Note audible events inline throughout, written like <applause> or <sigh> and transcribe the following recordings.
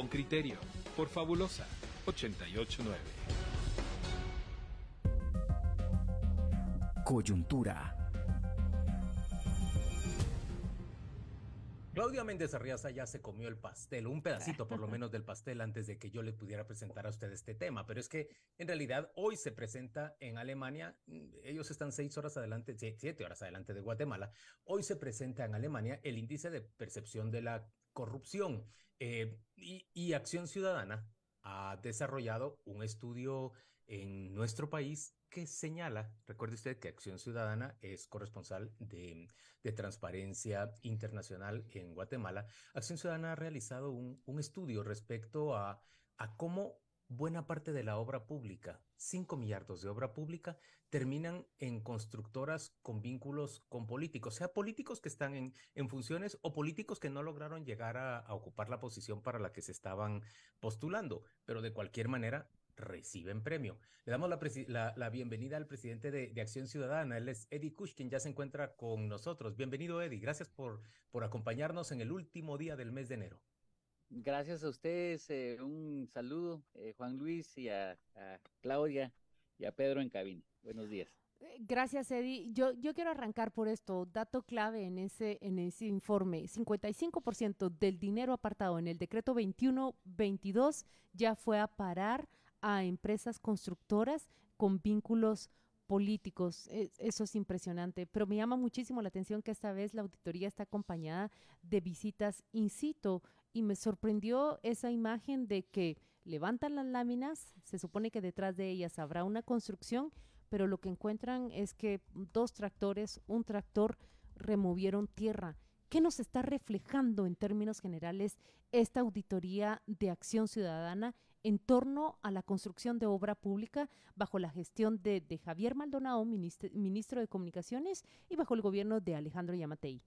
Con criterio, por Fabulosa 889. Coyuntura. Claudia Méndez Arriaza ya se comió el pastel, un pedacito por lo <laughs> menos del pastel antes de que yo le pudiera presentar a usted este tema, pero es que en realidad hoy se presenta en Alemania, mm, ellos están seis horas adelante, siete horas adelante de Guatemala, hoy se presenta en Alemania el índice de percepción de la corrupción eh, y, Acción Ciudadana ha desarrollado un estudio en nuestro país que señala, recuerde usted que Acción Ciudadana es corresponsal de, Transparencia Internacional en Guatemala. Acción Ciudadana ha realizado un, un estudio respecto a, a cómo buena parte de la obra pública, 5 millardos de obra pública, terminan en constructoras con vínculos con políticos, sea políticos que están en, en funciones o políticos que no lograron llegar a, ocupar la posición para la que se estaban postulando, pero de cualquier manera reciben premio. Le damos la, la, bienvenida al presidente de, de, Acción Ciudadana, él es Eddie Kush, quien ya se encuentra con nosotros. Bienvenido, Eddie. Gracias por, por acompañarnos en el último día del mes de enero. Gracias a ustedes, eh, un saludo, eh, Juan Luis, y a, Claudia y a Pedro en cabina. Buenos días. Gracias, Eddie. Yo, yo quiero arrancar por esto. Dato clave en ese, en ese informe. 55% del dinero apartado en el decreto 21-22 ya fue a parar a empresas constructoras con vínculos políticos. E, eso es impresionante, pero me llama muchísimo la atención que esta vez la auditoría está acompañada de visitas in situ y me sorprendió esa imagen de que levantan las láminas, se supone que detrás de ellas habrá una construcción, pero lo que encuentran es que dos tractores, un tractor, removieron tierra. ¿Qué nos está reflejando en términos generales esta auditoría de acción ciudadana en torno a la construcción de obra pública bajo la gestión de, Javier Maldonado, ministro de Comunicaciones, y bajo el gobierno de Alejandro Yamatei?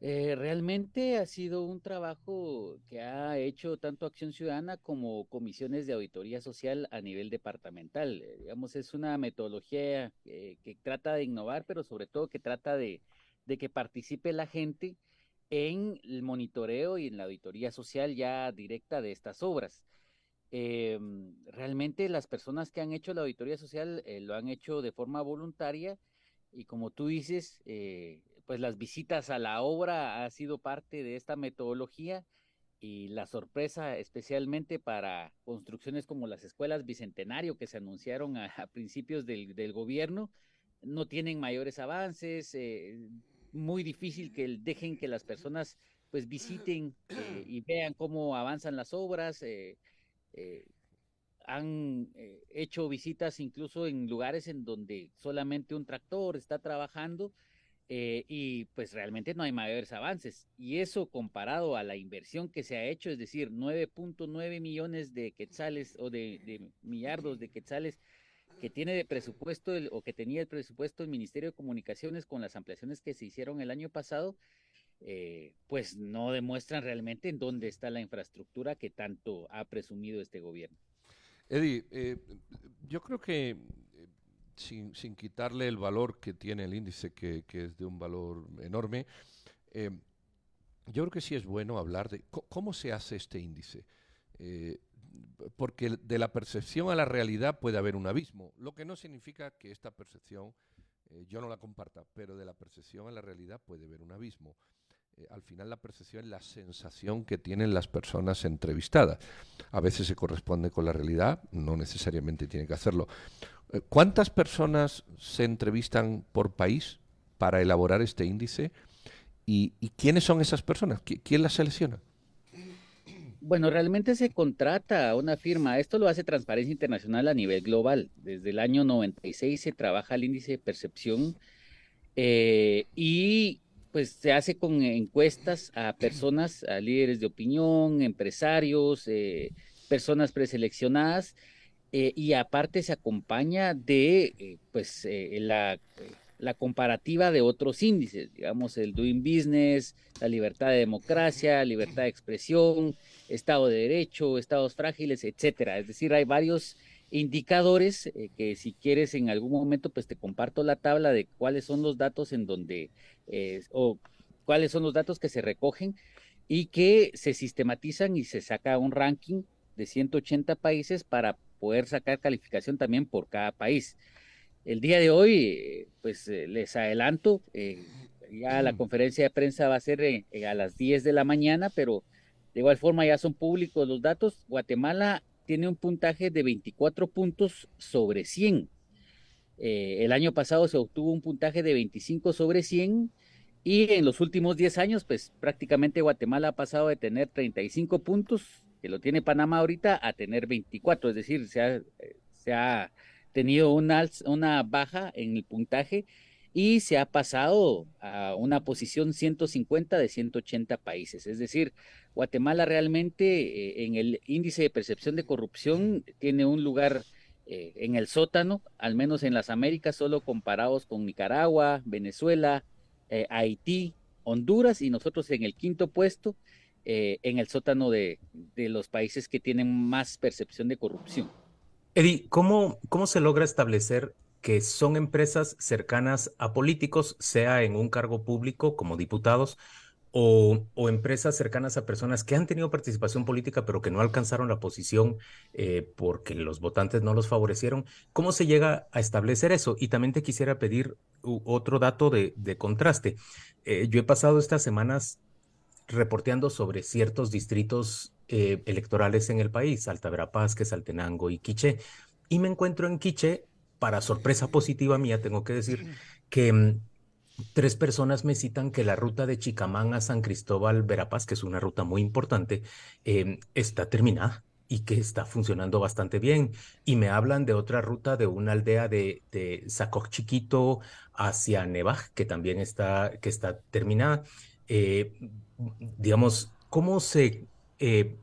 Eh, realmente ha sido un trabajo que ha hecho tanto Acción Ciudadana como comisiones de auditoría social a nivel departamental. Eh, digamos, es una metodología que trata de innovar, pero sobre todo que trata de, que participe la gente en el monitoreo y en la auditoría social ya directa de estas obras. Em, realmente las personas que han hecho la auditoría social eh, lo han hecho de forma voluntaria y como tú dices, pues las visitas a la obra ha sido parte de esta metodología y la sorpresa especialmente para construcciones como las escuelas Bicentenario que se anunciaron a, principios del, gobierno, no tienen mayores avances, eh, muy difícil que dejen que las personas pues visiten eh, y vean cómo avanzan las obras. Eh, han hecho visitas incluso en lugares en donde solamente un tractor está trabajando eh, y pues realmente no hay mayores avances. Y eso comparado a la inversión que se ha hecho, es decir, 9.9 millones de quetzales o de, de, millardos de quetzales que tiene de presupuesto el, o que tenía el presupuesto el Ministerio de Comunicaciones con las ampliaciones que se hicieron el año pasado, eh, pues no demuestran realmente en dónde está la infraestructura que tanto ha presumido este gobierno. Eddie, eh, yo creo que sin, sin, quitarle el valor que tiene el índice, que, es de un valor enorme, eh, yo creo que sí es bueno hablar de cómo se hace este índice. Eh, porque de la percepción a la realidad puede haber un abismo, lo que no significa que esta percepción eh, yo no la comparta, pero de la percepción a la realidad puede haber un abismo. Eh, al final la percepción es la sensación que tienen las personas entrevistadas. A veces se corresponde con la realidad, no necesariamente tiene que hacerlo. Eh, ¿Cuántas personas se entrevistan por país para elaborar este índice? ¿Y, quiénes son esas personas? ¿Quién las selecciona? Bueno, realmente se contrata una firma. Esto lo hace Transparencia Internacional a nivel global. Desde el año 96 se trabaja el índice de percepción eh, y pues se hace con encuestas a personas, a líderes de opinión, empresarios, eh, personas preseleccionadas, eh, y aparte se acompaña de pues la, la, comparativa de otros índices, digamos el Doing Business, la libertad de democracia, libertad de expresión, Estado de Derecho, estados frágiles, etcétera. Es decir, hay varios indicadores eh, que si quieres en algún momento pues te comparto la tabla de cuáles son los datos en donde eh, o cuáles son los datos que se recogen y que se sistematizan y se saca un ranking de 180 países para poder sacar calificación también por cada país. El día de hoy, pues eh, les adelanto, eh, ya la conferencia de prensa va a ser eh, a las 10 de la mañana, pero de igual forma ya son públicos los datos. Guatemala tiene un puntaje de 24 puntos sobre 100. el año pasado se obtuvo un puntaje de 25 sobre 100 y en los últimos 10 años, pues prácticamente Guatemala ha pasado de tener 35 puntos, que lo tiene Panamá ahorita, a tener 24, es decir, se ha, se ha tenido una, una baja en el puntaje y se ha pasado a una posición 150 de 180 países. Es decir, Guatemala realmente eh, en el índice de percepción de corrupción tiene un lugar eh, en el sótano, al menos en las Américas, solo comparados con Nicaragua, Venezuela, eh, Haití, Honduras y nosotros en el quinto puesto en el sótano de los países que tienen más percepción de corrupción. Eddie, ¿cómo, ¿cómo se logra establecer que son empresas cercanas a políticos, sea en un cargo público como diputados o, empresas cercanas a personas que han tenido participación política pero que no alcanzaron la posición eh, porque los votantes no los favorecieron? ¿Cómo se llega a establecer eso? Y también te quisiera pedir otro dato de, contraste. Eh, yo he pasado estas semanas reporteando sobre ciertos distritos eh, electorales en el país, Alta Verapaz, Saltenango y Quiché. Y me encuentro en Quiché, para sorpresa positiva mía, tengo que decir, que mm, tres personas me citan que la ruta de Chicamán a San Cristóbal Verapaz, que es una ruta muy importante, em, está terminada y que está funcionando bastante bien. Y me hablan de otra ruta de una aldea de, de Sacoc Chiquito hacia Nevaj, que también está, que está terminada. Eh, digamos, ¿cómo se eh,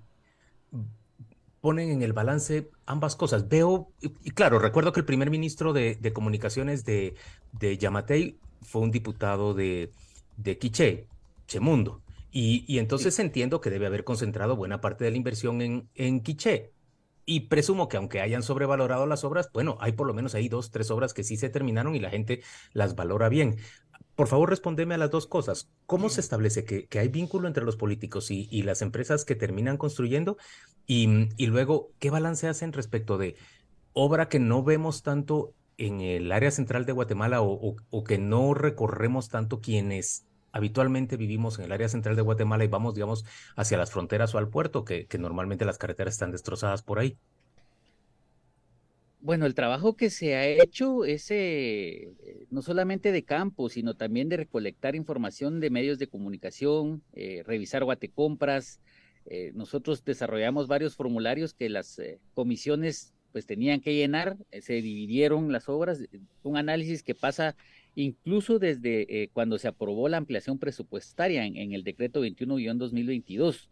ponen en el balance ambas cosas. Veo, y, claro, recuerdo que el primer ministro de, comunicaciones de, de, Yamatei fue un diputado de, de Quiché, Chemundo. Y, y entonces entiendo que debe haber concentrado buena parte de la inversión en, en Quiché. Y presumo que aunque hayan sobrevalorado las obras, bueno, hay por lo menos ahí dos, tres obras que sí se terminaron y la gente las valora bien. Por favor, respondeme a las dos cosas. ¿Cómo se establece que, hay vínculo entre los políticos y, las empresas que terminan construyendo? Y, luego, ¿qué balance hacen respecto de obra que no vemos tanto en el área central de Guatemala o, que no recorremos tanto quienes habitualmente vivimos en el área central de Guatemala y vamos, digamos, hacia las fronteras o al puerto, que normalmente las carreteras están destrozadas por ahí? Bueno, el trabajo que se ha hecho es eh, no solamente de campo, sino también de recolectar información de medios de comunicación, eh, revisar guatecompras. Eh, nosotros desarrollamos varios formularios que las comisiones pues tenían que llenar, se dividieron las obras, un análisis que pasa incluso desde cuando se aprobó la ampliación presupuestaria en, en el decreto 21-2022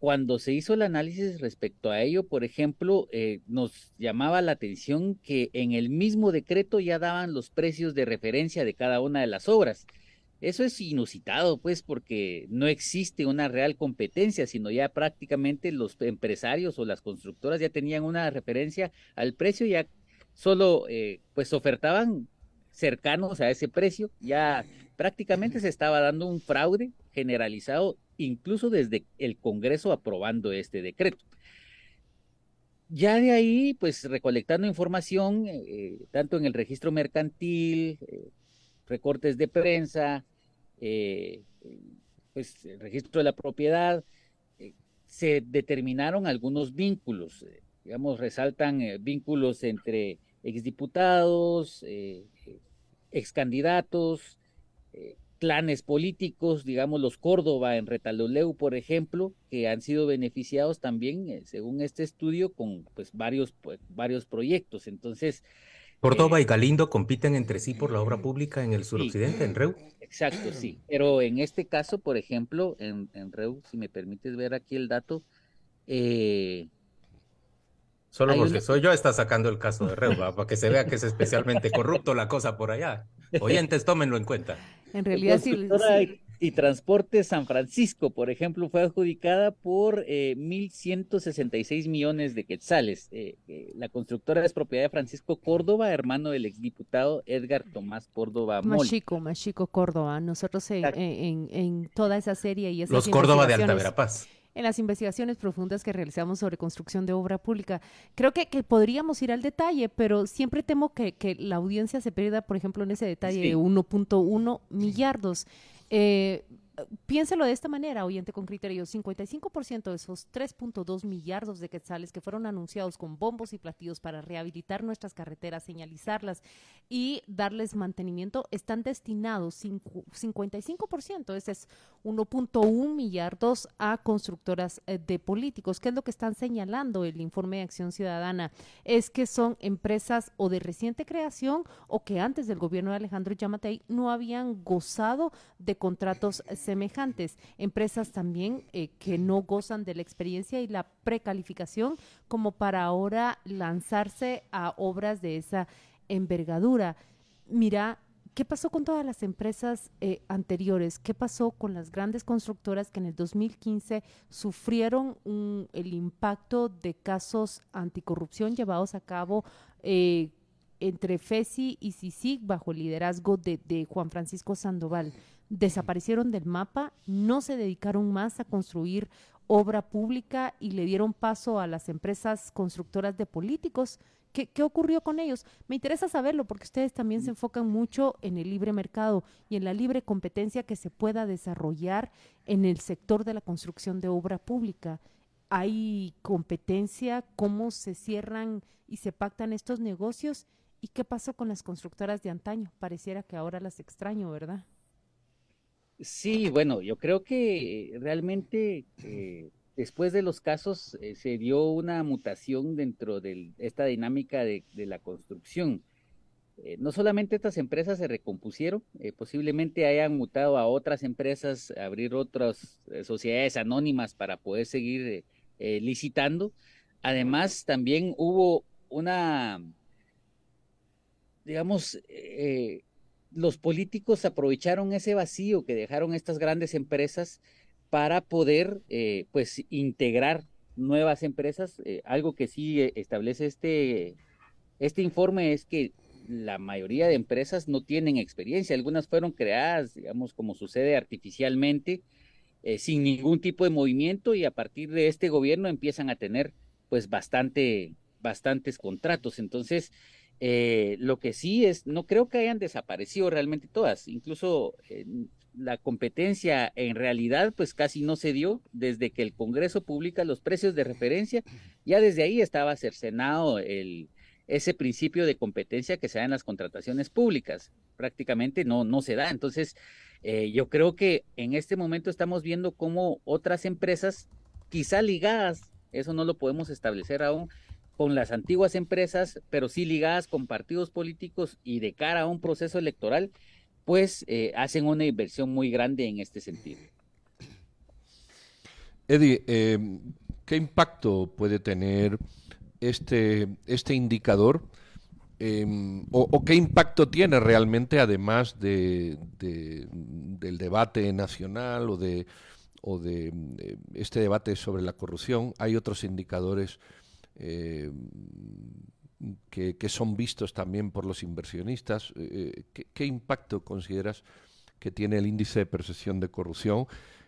cuando se hizo el análisis respecto a ello, por ejemplo, eh, nos llamaba la atención que en el mismo decreto ya daban los precios de referencia de cada una de las obras. Eso es inusitado, pues, porque no existe una real competencia, sino ya prácticamente los empresarios o las constructoras ya tenían una referencia al precio, ya solo, eh, pues, ofertaban cercanos a ese precio, ya prácticamente se estaba dando un fraude generalizado incluso desde el Congreso aprobando este decreto. Ya de ahí, pues recolectando información, eh, tanto en el registro mercantil, eh, recortes de prensa, eh, pues el registro de la propiedad, se determinaron algunos vínculos, digamos, resaltan vínculos entre exdiputados, excandidatos, clanes políticos, digamos los Córdoba en Retaloleu, por ejemplo, que han sido beneficiados también, eh, según este estudio, con pues varios, pues, varios proyectos. Entonces... Córdoba eh, y Galindo compiten entre sí por la obra pública en el suroccidente, en Reu. Exacto, sí. Pero en este caso, por ejemplo, en, en Reu, si me permites ver aquí el dato, eh, Solo porque soy yo está sacando el caso de Reu, para que se vea que es especialmente corrupto la cosa por allá. <laughs> Oyentes, tómenlo en cuenta. En realidad, sí, y Transporte San Francisco, por ejemplo, fue adjudicada por eh, 1.166 millones de quetzales. Eh, eh, la constructora es propiedad de Francisco Córdoba, hermano del exdiputado Edgar Tomás Córdoba Mol. Machico, Machico Córdoba. Nosotros en, en, en, toda esa serie y Los Córdoba de Alta Verapaz en las investigaciones profundas que realizamos sobre construcción de obra pública. Creo que, que podríamos ir al detalle, pero siempre temo que, que, la audiencia se pierda, por ejemplo, en ese detalle sí. de 1.1 millardos. Eh, piénselo de esta manera, oyente con criterio, 55% de esos 3.2 millardos de quetzales que fueron anunciados con bombos y platillos para rehabilitar nuestras carreteras, señalizarlas y darles mantenimiento, están destinados 55%, ese es 1.1 millardos a constructoras eh, de políticos. ¿Qué es lo que están señalando el informe de Acción Ciudadana? Es que son empresas o de reciente creación o que antes del gobierno de Alejandro Yamatei no habían gozado de contratos semejantes. Empresas también eh, que no gozan de la experiencia y la precalificación como para ahora lanzarse a obras de esa envergadura. Mira, ¿qué pasó con todas las empresas eh, anteriores? ¿Qué pasó con las grandes constructoras que en el 2015 sufrieron un, el impacto de casos anticorrupción llevados a cabo eh, entre FESI y CICIG bajo el liderazgo de, de Juan Francisco Sandoval? desaparecieron del mapa, no se dedicaron más a construir obra pública y le dieron paso a las empresas constructoras de políticos. ¿Qué, ¿Qué, ocurrió con ellos? Me interesa saberlo porque ustedes también se enfocan mucho en el libre mercado y en la libre competencia que se pueda desarrollar en el sector de la construcción de obra pública. ¿Hay competencia? ¿Cómo se cierran y se pactan estos negocios? ¿Y qué pasó con las constructoras de antaño? Pareciera que ahora las extraño, ¿verdad? Sí, bueno, yo creo que realmente eh, después de los casos eh, se dio una mutación dentro de esta dinámica de, la construcción. Eh, no solamente estas empresas se recompusieron, posiblemente hayan mutado a otras empresas, abrir otras sociedades anónimas para poder seguir licitando. Además, también hubo una, digamos, los políticos aprovecharon ese vacío que dejaron estas grandes empresas para poder eh, pues integrar nuevas empresas. Eh, algo que sí eh, establece este, este informe es que la mayoría de empresas no tienen experiencia. Algunas fueron creadas, digamos, como sucede artificialmente, eh, sin ningún tipo de movimiento y a partir de este gobierno empiezan a tener pues bastante, bastantes contratos. Entonces, eh, lo que sí es, no creo que hayan desaparecido realmente todas, incluso la competencia en realidad pues casi no se dio desde que el Congreso publica los precios de referencia, ya desde ahí estaba cercenado el, ese principio de competencia que se da en las contrataciones públicas, prácticamente no, no se da. Entonces, eh, yo creo que en este momento estamos viendo cómo otras empresas, quizá ligadas, eso no lo podemos establecer aún, con las antiguas empresas, pero sí ligadas con partidos políticos y de cara a un proceso electoral, pues eh, hacen una inversión muy grande en este sentido. Eddie, eh, ¿qué impacto puede tener este, este indicador? Eh, o, qué impacto tiene realmente, además de, de, del debate nacional o de, o de este debate sobre la corrupción? Hay otros indicadores eh, que, que, son vistos también por los inversionistas. Eh, ¿qué, ¿qué, impacto consideras que tiene el índice de percepción de corrupción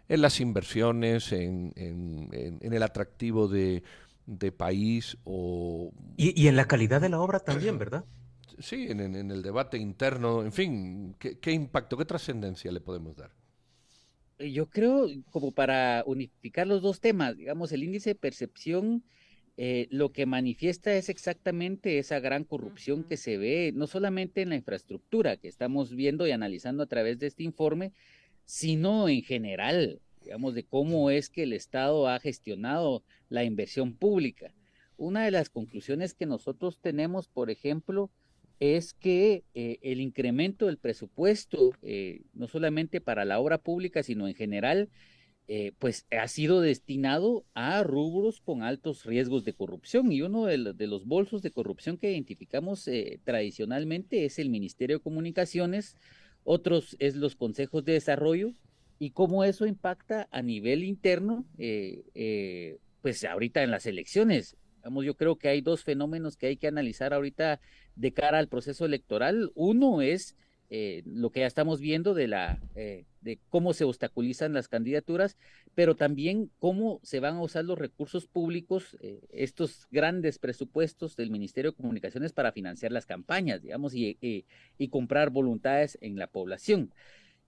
en las inversiones, en, en, en, en el atractivo de, de país o... Y, y, en la calidad de la obra también, ¿verdad? Sí, en, el debate interno, en fin, ¿qué, qué impacto, qué trascendencia le podemos dar? Yo creo, como para unificar los dos temas, digamos, el índice de percepción eh, lo que manifiesta es exactamente esa gran corrupción que se ve no solamente en la infraestructura que estamos viendo y analizando a través de este informe, sino en general, digamos, de cómo es que el Estado ha gestionado la inversión pública. Una de las conclusiones que nosotros tenemos, por ejemplo, es que eh, el incremento del presupuesto, eh, no solamente para la obra pública, sino en general, eh, pues ha sido destinado a rubros con altos riesgos de corrupción y uno de, de los bolsos de corrupción que identificamos eh, tradicionalmente es el Ministerio de Comunicaciones, otros es los consejos de desarrollo y cómo eso impacta a nivel interno, eh, eh, pues ahorita en las elecciones. Vamos, yo creo que hay dos fenómenos que hay que analizar ahorita de cara al proceso electoral. Uno es eh, lo que ya estamos viendo de la de cómo se obstaculizan las candidaturas, pero también cómo se van a usar los recursos públicos, estos grandes presupuestos del Ministerio de Comunicaciones para financiar las campañas, digamos, y, y comprar voluntades en la población.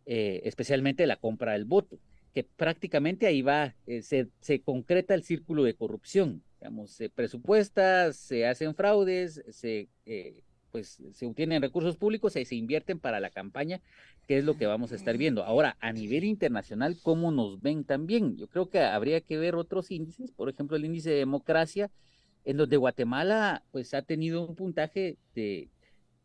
Eh, especialmente la compra del voto, que prácticamente ahí va, eh, se, se, concreta el círculo de corrupción. Digamos, se presupuesta, se hacen fraudes, se, eh, pues, se obtienen recursos públicos y se invierten para la campaña, que es lo que vamos a estar viendo. Ahora, a nivel internacional, ¿cómo nos ven también? Yo creo que habría que ver otros índices, por ejemplo, el índice de democracia, en donde Guatemala pues ha tenido un puntaje de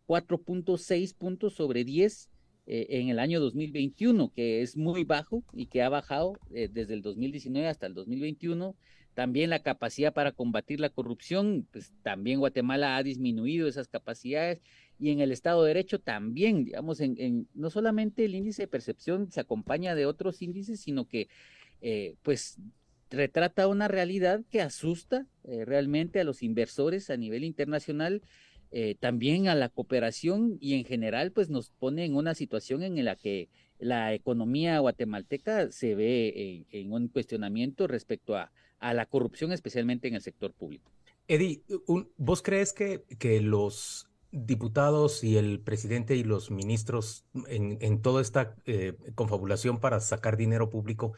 4.6 puntos sobre 10 eh, en el año 2021, que es muy bajo y que ha bajado eh, desde el 2019 hasta el 2021. También la capacidad para combatir la corrupción, pues también Guatemala ha disminuido esas capacidades y en el Estado de Derecho también, digamos, en, no solamente el índice de percepción se acompaña de otros índices, sino que eh, pues retrata una realidad que asusta realmente a los inversores a nivel internacional eh, también a la cooperación y en general pues nos pone en una situación en la que la economía guatemalteca se ve en, un cuestionamiento respecto a, a, la corrupción, especialmente en el sector público. Eddie, ¿vos crees que, que los diputados y el presidente y los ministros en, en toda esta eh, confabulación para sacar dinero público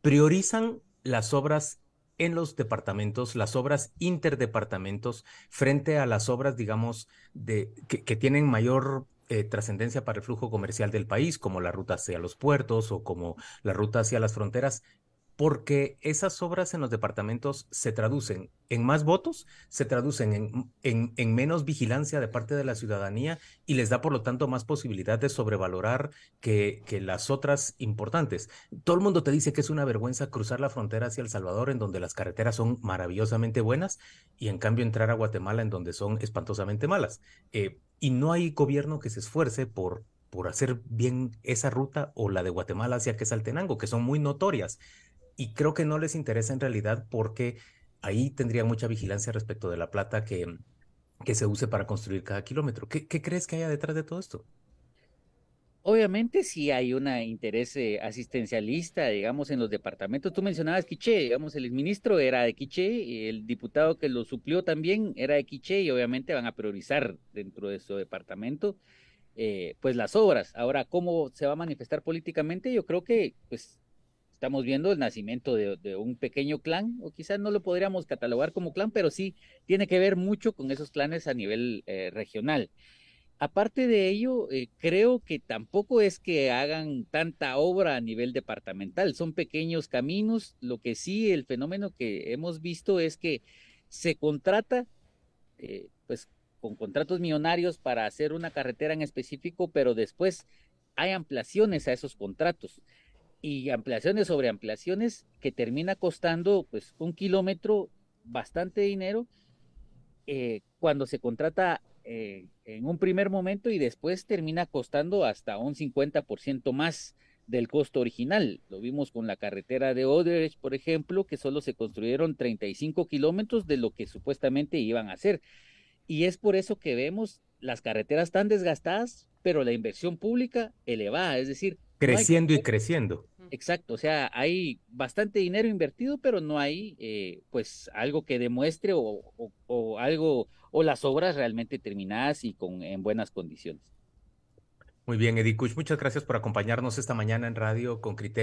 priorizan las obras en los departamentos, las obras interdepartamentos, frente a las obras, digamos, de, que, que tienen mayor eh, trascendencia para el flujo comercial del país, como la ruta hacia los puertos o como la ruta hacia las fronteras, porque esas obras en los departamentos se traducen en más votos, se traducen en, en, menos vigilancia de parte de la ciudadanía y les da por lo tanto más posibilidad de sobrevalorar que, que las otras importantes. Todo el mundo te dice que es una vergüenza cruzar la frontera hacia El Salvador, en donde las carreteras son maravillosamente buenas, y en cambio entrar a Guatemala, en donde son espantosamente malas. Eh, y no hay gobierno que se esfuerce por, por hacer bien esa ruta o la de Guatemala hacia Quesaltenango, que son muy notorias y creo que no les interesa en realidad porque ahí tendría mucha vigilancia respecto de la plata que, que se use para construir cada kilómetro. ¿Qué, ¿Qué, crees que haya detrás de todo esto? Obviamente sí hay un interés eh, asistencialista, digamos, en los departamentos. Tú mencionabas Quiché, digamos, el ministro era de Quiché, el diputado que lo suplió también era de Quiché y obviamente van a priorizar dentro de su departamento eh, pues las obras. Ahora, ¿cómo se va a manifestar políticamente? Yo creo que pues estamos viendo el nacimiento de, un pequeño clan, o quizás no lo podríamos catalogar como clan, pero sí tiene que ver mucho con esos clanes a nivel eh, regional. Aparte de ello, eh, creo que tampoco es que hagan tanta obra a nivel departamental, son pequeños caminos. Lo que sí, el fenómeno que hemos visto es que se contrata, eh, pues con contratos millonarios para hacer una carretera en específico, pero después hay ampliaciones a esos contratos y ampliaciones sobre ampliaciones que termina costando pues un kilómetro bastante dinero eh, cuando se contrata eh, en un primer momento y después termina costando hasta un 50% más del costo original. Lo vimos con la carretera de Odebrecht, por ejemplo, que solo se construyeron 35 kilómetros de lo que supuestamente iban a hacer. Y es por eso que vemos las carreteras tan desgastadas, pero la inversión pública elevada, es decir, creciendo y creciendo. Exacto, o sea, hay bastante dinero invertido, pero no hay eh, pues algo que demuestre o, o, algo o las obras realmente terminadas y con en buenas condiciones. Muy bien, Kuch, muchas gracias por acompañarnos esta mañana en radio con criterio.